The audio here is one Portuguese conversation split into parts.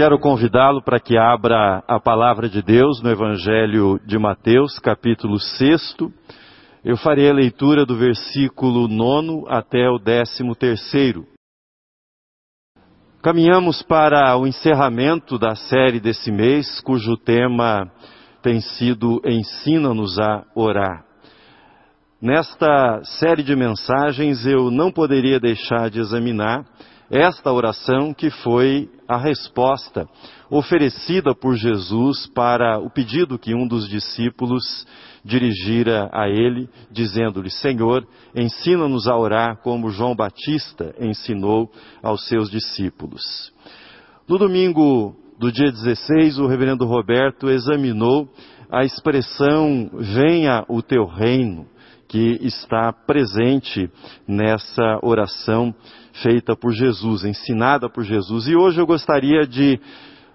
Quero convidá-lo para que abra a palavra de Deus no Evangelho de Mateus, capítulo 6. Eu farei a leitura do versículo 9 até o 13. Caminhamos para o encerramento da série desse mês, cujo tema tem sido Ensina-nos a orar. Nesta série de mensagens, eu não poderia deixar de examinar esta oração que foi a resposta oferecida por Jesus para o pedido que um dos discípulos dirigira a ele, dizendo-lhe: Senhor, ensina-nos a orar como João Batista ensinou aos seus discípulos. No domingo do dia 16, o reverendo Roberto examinou a expressão venha o teu reino, que está presente nessa oração feita por Jesus, ensinada por Jesus. E hoje eu gostaria de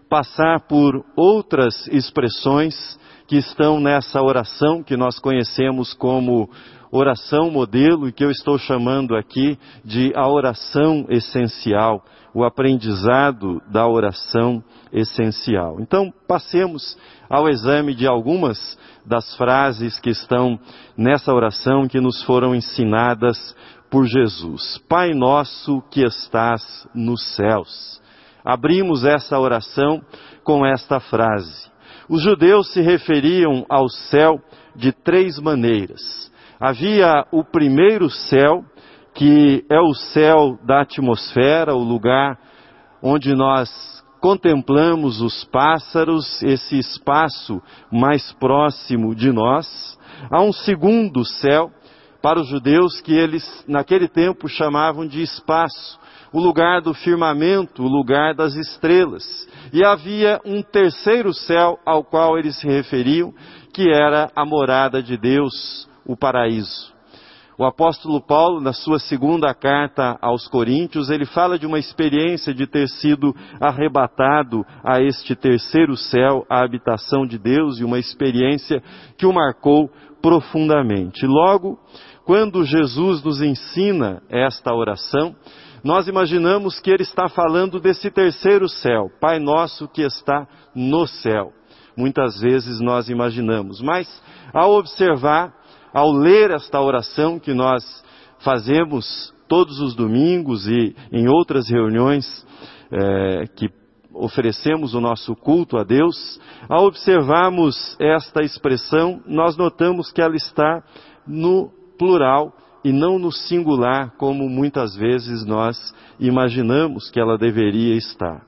passar por outras expressões que estão nessa oração que nós conhecemos como oração modelo e que eu estou chamando aqui de a oração essencial, o aprendizado da oração essencial. Então, passemos ao exame de algumas das frases que estão nessa oração que nos foram ensinadas por Jesus. Pai nosso que estás nos céus. Abrimos essa oração com esta frase. Os judeus se referiam ao céu de três maneiras. Havia o primeiro céu, que é o céu da atmosfera, o lugar onde nós contemplamos os pássaros, esse espaço mais próximo de nós. Há um segundo céu, para os judeus que eles naquele tempo chamavam de espaço, o lugar do firmamento, o lugar das estrelas. E havia um terceiro céu ao qual eles se referiam, que era a morada de Deus, o paraíso. O apóstolo Paulo, na sua segunda carta aos Coríntios, ele fala de uma experiência de ter sido arrebatado a este terceiro céu, a habitação de Deus, e uma experiência que o marcou profundamente. Logo, quando Jesus nos ensina esta oração, nós imaginamos que ele está falando desse terceiro céu, Pai nosso que está no céu. Muitas vezes nós imaginamos, mas ao observar, ao ler esta oração que nós fazemos todos os domingos e em outras reuniões é, que oferecemos o nosso culto a Deus, ao observarmos esta expressão, nós notamos que ela está no plural e não no singular, como muitas vezes nós imaginamos que ela deveria estar.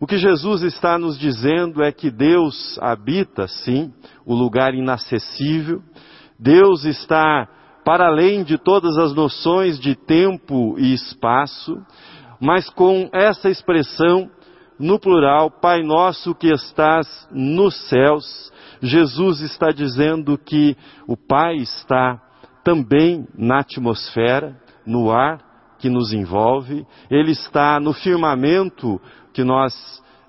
O que Jesus está nos dizendo é que Deus habita, sim, o lugar inacessível, Deus está para além de todas as noções de tempo e espaço, mas com essa expressão no plural, Pai nosso que estás nos céus, Jesus está dizendo que o Pai está também na atmosfera, no ar que nos envolve, ele está no firmamento que nós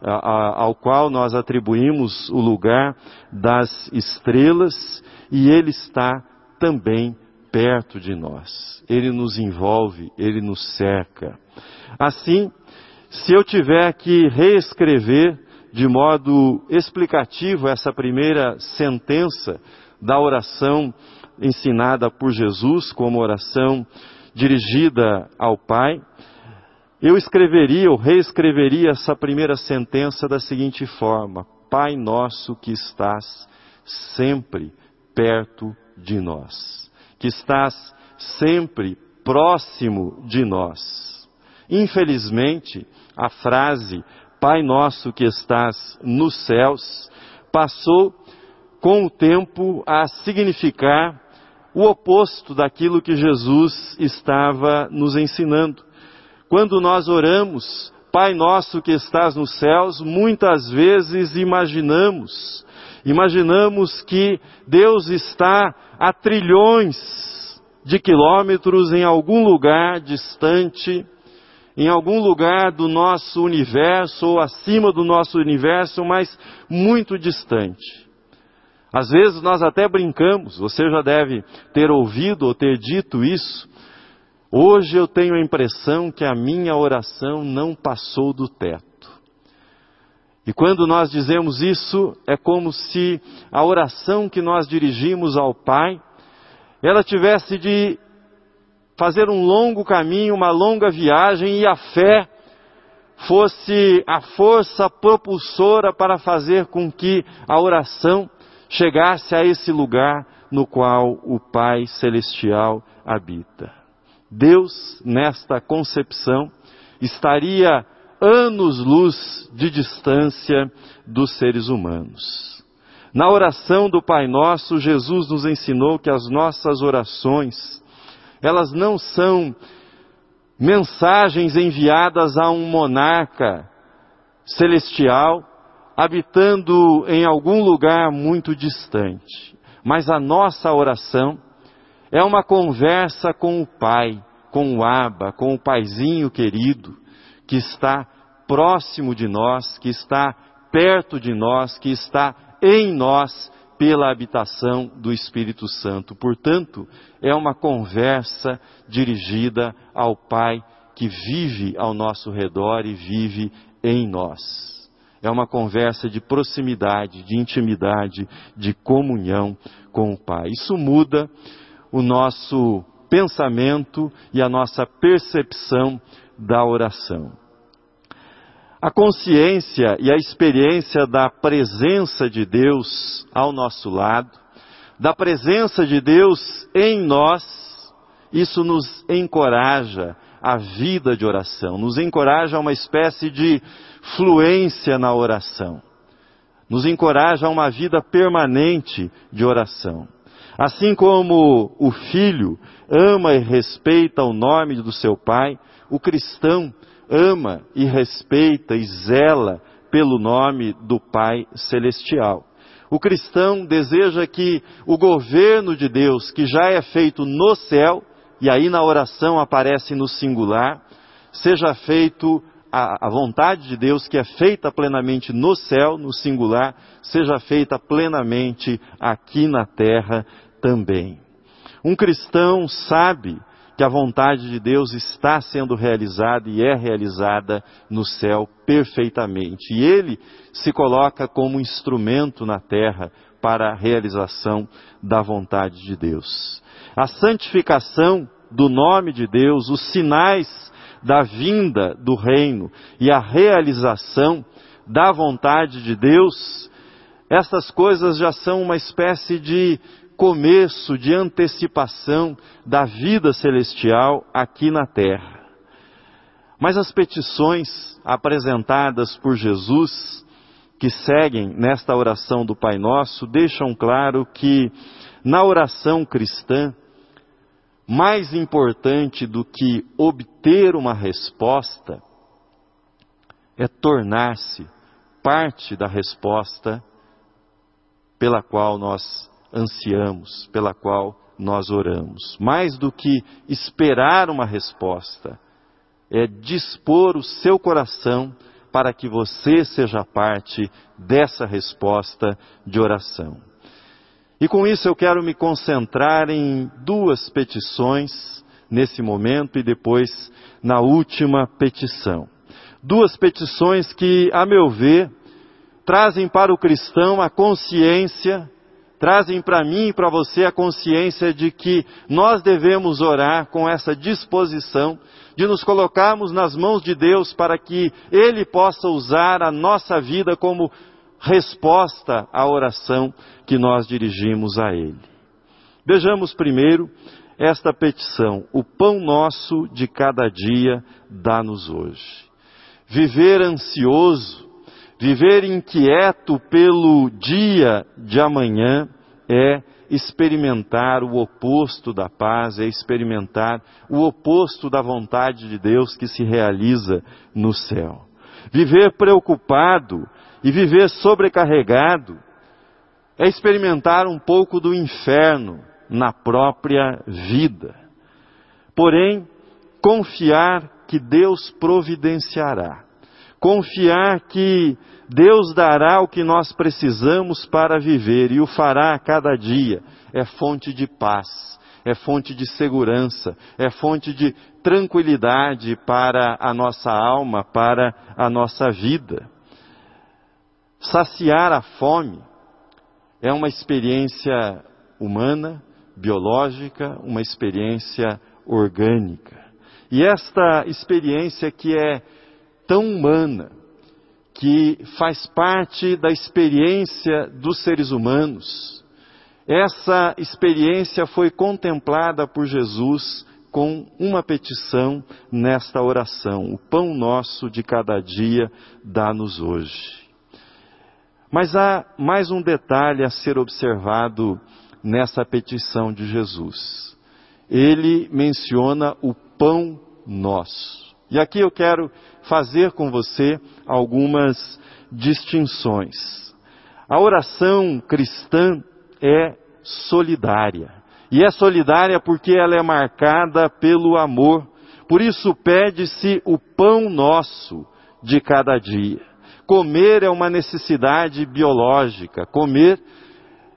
ao qual nós atribuímos o lugar das estrelas e ele está também perto de nós. Ele nos envolve, ele nos cerca. Assim, se eu tiver que reescrever de modo explicativo essa primeira sentença da oração ensinada por Jesus como oração dirigida ao Pai, eu escreveria ou reescreveria essa primeira sentença da seguinte forma: Pai nosso que estás sempre perto de nós, que estás sempre próximo de nós. Infelizmente, a frase Pai nosso que estás nos céus passou com o tempo a significar o oposto daquilo que Jesus estava nos ensinando. Quando nós oramos, Pai nosso que estás nos céus, muitas vezes imaginamos, imaginamos que Deus está a trilhões de quilômetros em algum lugar distante, em algum lugar do nosso universo ou acima do nosso universo, mas muito distante. Às vezes nós até brincamos, você já deve ter ouvido ou ter dito isso. Hoje eu tenho a impressão que a minha oração não passou do teto. E quando nós dizemos isso, é como se a oração que nós dirigimos ao Pai, ela tivesse de fazer um longo caminho, uma longa viagem e a fé fosse a força propulsora para fazer com que a oração chegasse a esse lugar no qual o Pai Celestial habita. Deus, nesta concepção, estaria anos-luz de distância dos seres humanos. Na oração do Pai Nosso, Jesus nos ensinou que as nossas orações, elas não são mensagens enviadas a um monarca celestial habitando em algum lugar muito distante. Mas a nossa oração é uma conversa com o Pai, com o Abba, com o Paizinho querido, que está próximo de nós, que está perto de nós, que está em nós pela habitação do Espírito Santo. Portanto, é uma conversa dirigida ao Pai que vive ao nosso redor e vive em nós. É uma conversa de proximidade, de intimidade, de comunhão com o Pai. Isso muda o nosso pensamento e a nossa percepção da oração. A consciência e a experiência da presença de Deus ao nosso lado, da presença de Deus em nós, isso nos encoraja a vida de oração, nos encoraja a uma espécie de fluência na oração, nos encoraja a uma vida permanente de oração. Assim como o filho ama e respeita o nome do seu pai, o cristão ama e respeita e zela pelo nome do Pai Celestial. O cristão deseja que o governo de Deus, que já é feito no céu, e aí na oração aparece no singular, seja feito a, a, vontade de Deus, que é feita plenamente no céu, no singular, seja feita plenamente aqui na terra também. Um cristão sabe que a vontade de Deus está sendo realizada e é realizada no céu perfeitamente. E ele se coloca como instrumento na terra para a realização da vontade de Deus. A santificação do nome de Deus, os sinais da vinda do reino e a realização da vontade de Deus, essas coisas já são uma espécie de começo de antecipação da vida celestial aqui na terra. Mas as petições apresentadas por Jesus, que seguem nesta oração do Pai Nosso, deixam claro que na oração cristã, mais importante do que obter uma resposta é tornar-se parte da resposta pela qual nós ansiamos, pela qual nós oramos. Mais do que esperar uma resposta, é dispor o seu coração para que você seja parte dessa resposta de oração. E com isso eu quero me concentrar em duas petições nesse momento e depois na última petição. Duas petições que, a meu ver, trazem para o cristão a consciência trazem para mim e para você a consciência de que nós devemos orar com essa disposição de nos colocarmos nas mãos de Deus para que Ele possa usar a nossa vida como resposta à oração que nós dirigimos a Ele. Vejamos primeiro esta petição: o pão nosso de cada dia dá-nos hoje. Viver ansioso Viver inquieto pelo dia de amanhã é experimentar o oposto da paz, é experimentar o oposto da vontade de Deus que se realiza no céu. Viver preocupado e viver sobrecarregado é experimentar um pouco do inferno na própria vida. Porém, confiar que Deus providenciará confiar que Deus dará o que nós precisamos para viver e o fará a cada dia, é fonte de paz, é fonte de segurança, é fonte de tranquilidade para a nossa alma, para a nossa vida. Saciar a fome é uma experiência humana, biológica, uma experiência orgânica. E esta experiência que é tão humana, que faz parte da experiência dos seres humanos, essa experiência foi contemplada por Jesus com uma petição nesta oração: O pão nosso de cada dia dá-nos hoje. Mas há mais um detalhe a ser observado nessa petição de Jesus. Ele menciona o pão nosso. E aqui eu quero fazer com você algumas distinções. A oração cristã é solidária. E é solidária porque ela é marcada pelo amor. Por isso pede-se o pão nosso de cada dia. Comer é uma necessidade biológica. Comer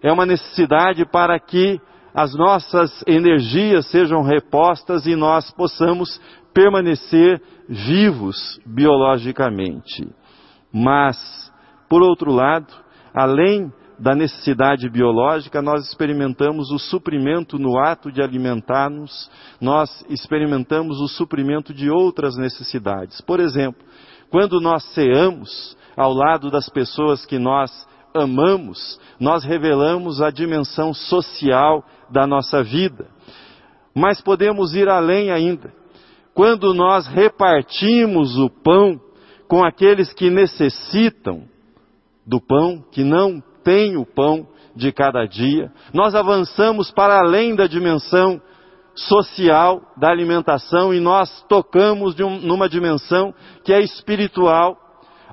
é uma necessidade para que as nossas energias sejam repostas e nós possamos permanecer vivos biologicamente. Mas, por outro lado, além da necessidade biológica, nós experimentamos o suprimento no ato de alimentar-nos, nós experimentamos o suprimento de outras necessidades. Por exemplo, quando nós ceamos, ao lado das pessoas que nós amamos, nós revelamos a dimensão social da nossa vida. Mas podemos ir além ainda. Quando nós repartimos o pão com aqueles que necessitam do pão, que não têm o pão de cada dia, nós avançamos para além da dimensão social da alimentação e nós tocamos um, numa dimensão que é espiritual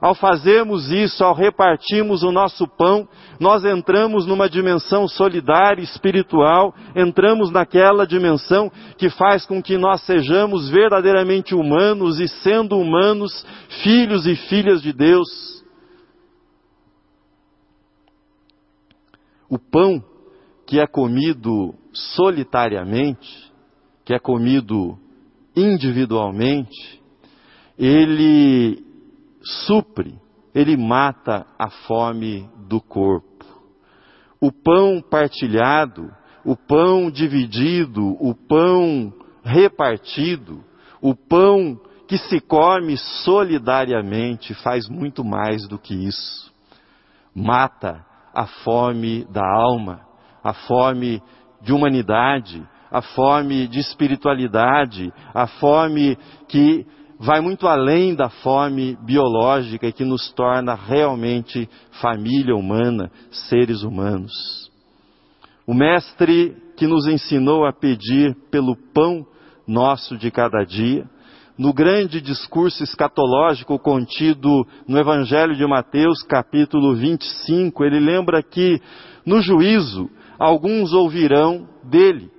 ao fazermos isso, ao repartirmos o nosso pão, nós entramos numa dimensão solidária, espiritual, entramos naquela dimensão que faz com que nós sejamos verdadeiramente humanos e, sendo humanos, filhos e filhas de Deus. O pão que é comido solitariamente, que é comido individualmente, ele supre, ele mata a fome do corpo. O pão partilhado, o pão dividido, o pão repartido, o pão que se come solidariamente faz muito mais do que isso. Mata a fome da alma, a fome de humanidade, a fome de espiritualidade, a fome que vai muito além da fome biológica e que nos torna realmente família humana, seres humanos. O Mestre que nos ensinou a pedir pelo pão nosso de cada dia, no grande discurso escatológico contido no Evangelho de Mateus, capítulo 25, ele lembra que no juízo alguns ouvirão dele: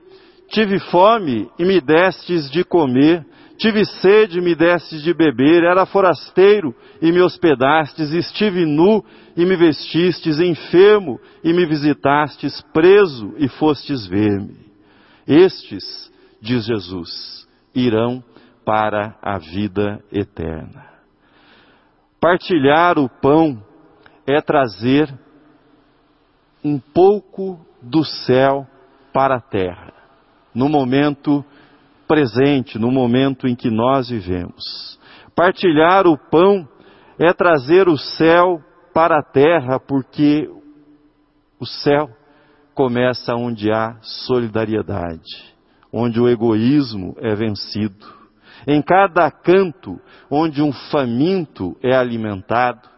Tive fome e me destes de comer, Tive sede e me destes de beber, era forasteiro e me hospedastes, estive nu e me vestistes, enfermo e me visitastes, preso e fostes ver-me. Estes, diz Jesus, irão para a vida eterna. Partilhar o pão é trazer um pouco do céu para a terra, no momento presente, no momento em que nós vivemos. Partilhar o pão é trazer o céu para a terra, porque o céu começa onde há solidariedade, onde o egoísmo é vencido. Em cada canto onde um faminto é alimentado,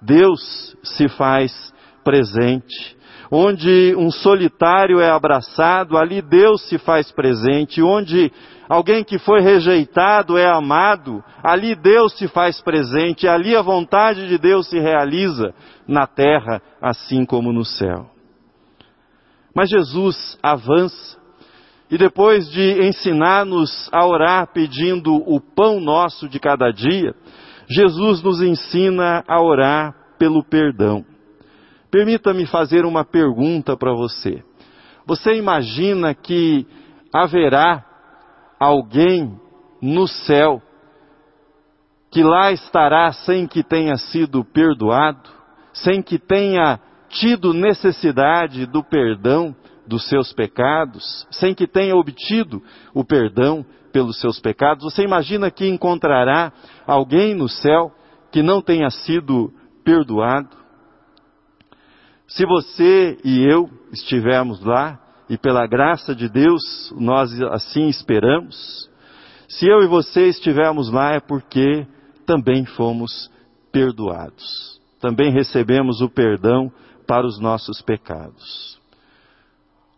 Deus se faz presente. Onde um solitário é abraçado, ali Deus se faz presente. Onde alguém que foi rejeitado é amado, ali Deus se faz presente, ali a vontade de Deus se realiza na terra, assim como no céu. Mas Jesus avança e depois de ensinar-nos a orar pedindo o pão nosso de cada dia, Jesus nos ensina a orar pelo perdão. Permita-me fazer uma pergunta para você. Você imagina que haverá alguém no céu que lá estará sem que tenha sido perdoado, sem que tenha tido necessidade do perdão dos seus pecados, sem que tenha obtido o perdão pelos seus pecados, você imagina que encontrará alguém no céu que não tenha sido perdoado? Se você e eu estivermos lá, e pela graça de Deus nós assim esperamos, se eu e você estivermos lá é porque também fomos perdoados. Também recebemos o perdão para os nossos pecados.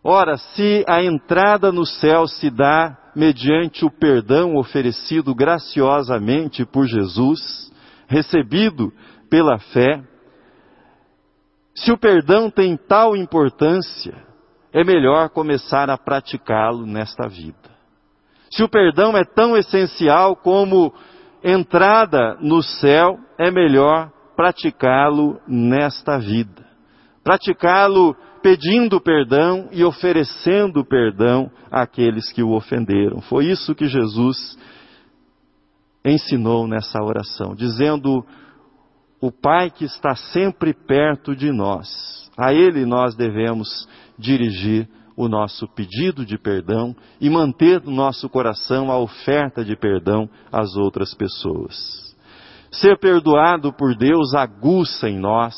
Ora, se a entrada no céu se dá mediante o perdão oferecido graciosamente por Jesus, recebido pela fé, se o perdão tem tal importância, é melhor começar a praticá-lo nesta vida. Se o perdão é tão essencial como entrada no céu, é melhor praticá-lo nesta vida. Praticá-lo pedindo perdão e oferecendo perdão àqueles que o ofenderam. Foi isso que Jesus ensinou nessa oração, dizendo: O Pai que está sempre perto de nós, a Ele nós devemos dirigir o nosso pedido de perdão e manter no nosso coração a oferta de perdão às outras pessoas. Ser perdoado por Deus aguça em nós,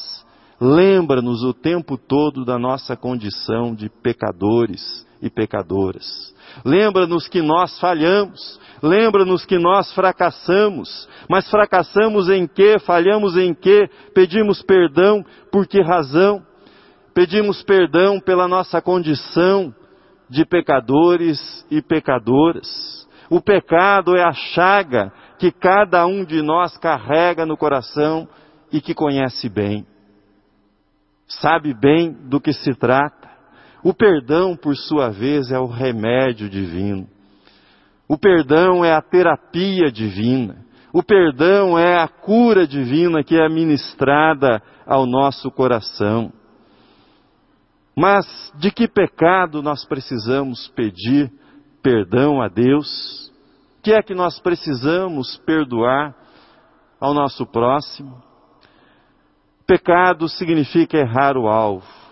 lembra-nos o tempo todo da nossa condição de pecadores e pecadoras. Lembra-nos que nós falhamos, lembra-nos que nós fracassamos, mas fracassamos em que? Falhamos em que? Pedimos perdão por que razão? Pedimos perdão pela nossa condição de pecadores e pecadoras. O pecado é a chaga que cada um de nós carrega no coração e que conhece bem. Sabe bem do que se trata. O perdão, por sua vez, é o remédio divino. O perdão é a terapia divina. O perdão é a cura divina que é ministrada ao nosso coração. Mas de que pecado nós precisamos pedir perdão a Deus? O que é que nós precisamos perdoar ao nosso próximo? Pecado significa errar o alvo.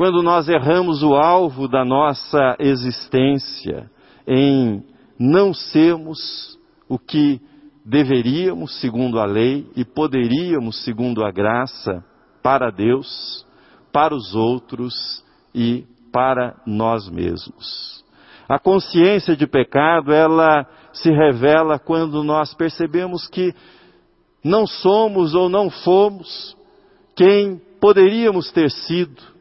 Quando nós erramos o alvo da nossa existência em não sermos o que deveríamos segundo a lei e poderíamos segundo a graça para Deus, para os outros e para nós mesmos. A consciência de pecado, ela se revela quando nós percebemos que não somos ou não fomos quem poderíamos ter sido.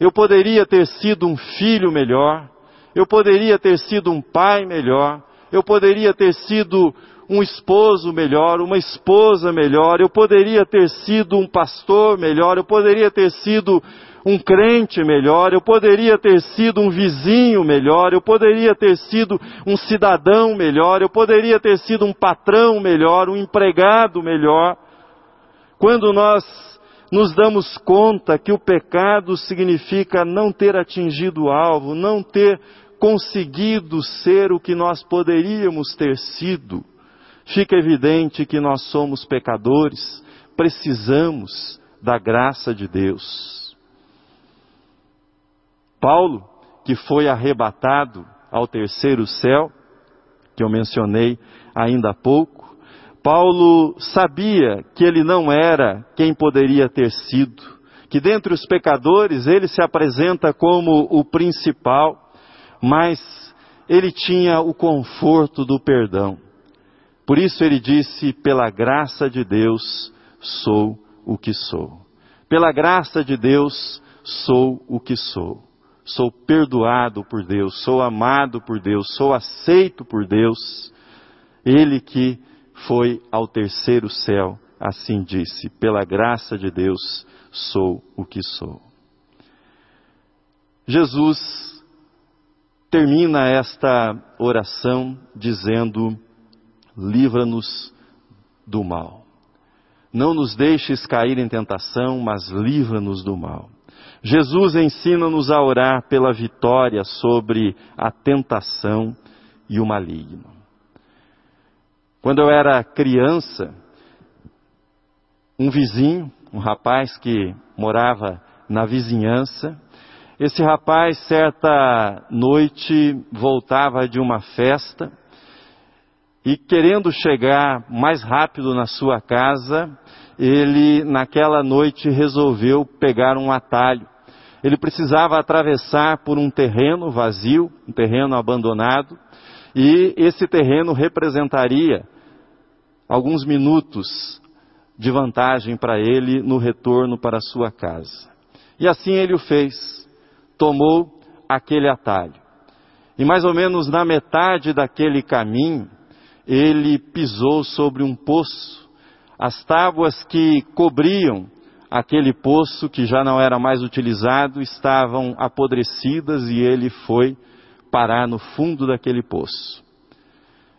Eu poderia ter sido um filho melhor, eu poderia ter sido um pai melhor, eu poderia ter sido um esposo melhor, uma esposa melhor, eu poderia ter sido um pastor melhor, eu poderia ter sido um crente melhor, eu poderia ter sido um vizinho melhor, eu poderia ter sido um cidadão melhor, eu poderia ter sido um patrão melhor, um empregado melhor. Quando nós nos damos conta que o pecado significa não ter atingido o alvo, não ter conseguido ser o que nós poderíamos ter sido, fica evidente que nós somos pecadores, precisamos da graça de Deus. Paulo, que foi arrebatado ao terceiro céu, que eu mencionei ainda há pouco, Paulo sabia que ele não era quem poderia ter sido, que dentre os pecadores ele se apresenta como o principal, mas ele tinha o conforto do perdão. Por isso ele disse: pela graça de Deus sou o que sou. Pela graça de Deus sou o que sou. Sou perdoado por Deus, sou amado por Deus, sou aceito por Deus. Ele que foi ao terceiro céu, assim disse: pela graça de Deus sou o que sou. Jesus termina esta oração dizendo: livra-nos do mal. Não nos deixes cair em tentação, mas livra-nos do mal. Jesus ensina-nos a orar pela vitória sobre a tentação e o maligno. Quando eu era criança, um vizinho, um rapaz que morava na vizinhança. Esse rapaz, certa noite, voltava de uma festa e, querendo chegar mais rápido na sua casa, ele, naquela noite, resolveu pegar um atalho. Ele precisava atravessar por um terreno vazio, um terreno abandonado, e esse terreno representaria alguns minutos de vantagem para ele no retorno para sua casa. E assim ele o fez. Tomou aquele atalho. E mais ou menos na metade daquele caminho, ele pisou sobre um poço. As tábuas que cobriam aquele poço, que já não era mais utilizado, estavam apodrecidas e ele foi parar no fundo daquele poço.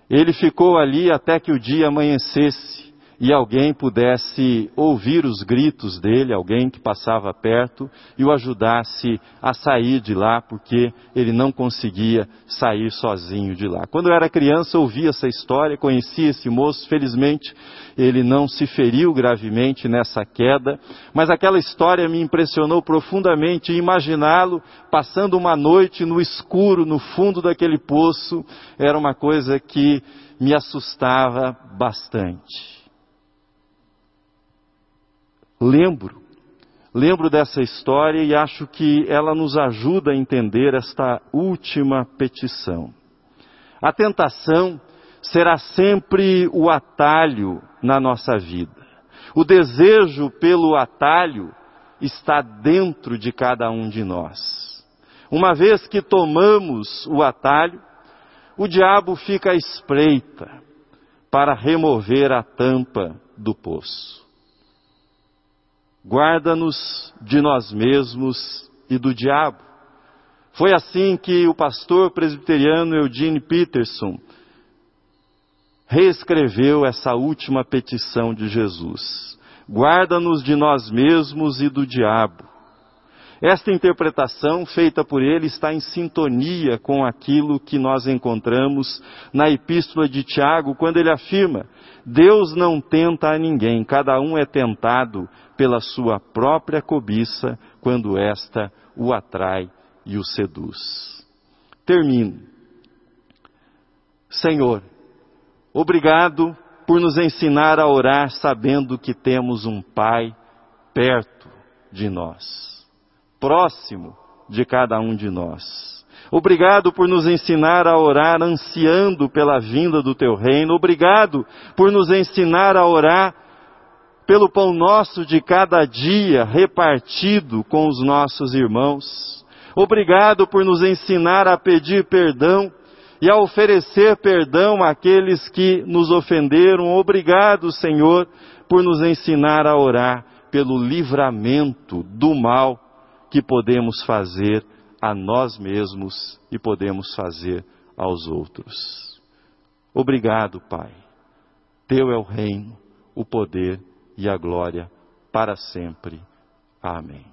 Ele ficou ali até que o dia amanhecesse e alguém pudesse ouvir os gritos dele, alguém que passava perto e o ajudasse a sair de lá, porque ele não conseguia sair sozinho de lá. Quando eu era criança, ouvi essa história, conheci esse moço, felizmente ele não se feriu gravemente nessa queda, mas aquela história me impressionou profundamente. Imaginá-lo passando uma noite no escuro, no fundo daquele poço, era uma coisa que me assustava bastante lembro, lembro dessa história e acho que ela nos ajuda a entender esta última petição. A tentação será sempre o atalho na nossa vida. O desejo pelo atalho está dentro de cada um de nós. Uma vez que tomamos o atalho, o diabo fica à espreita para remover a tampa do poço. Guarda-nos de nós mesmos e do diabo. Foi assim que o pastor presbiteriano Eugene Peterson reescreveu essa última petição de Jesus. Guarda-nos de nós mesmos e do diabo. Esta interpretação feita por ele está em sintonia com aquilo que nós encontramos na epístola de Tiago, quando ele afirma: Deus não tenta a ninguém, cada um é tentado pela sua própria cobiça, quando esta o atrai e o seduz. Termino. Senhor, obrigado por nos ensinar a orar sabendo que temos um Pai perto de nós próximo de cada um de nós. Obrigado por nos ensinar a orar ansiando pela vinda do teu reino. Obrigado por nos ensinar a orar pelo pão nosso de cada dia repartido com os nossos irmãos. Obrigado por nos ensinar a pedir perdão e a oferecer perdão àqueles que nos ofenderam. Obrigado, Senhor, por nos ensinar a orar pelo livramento do mal que podemos fazer a nós mesmos e podemos fazer aos outros. Obrigado, Pai. Teu é o reino, o poder e a glória para sempre. Amém.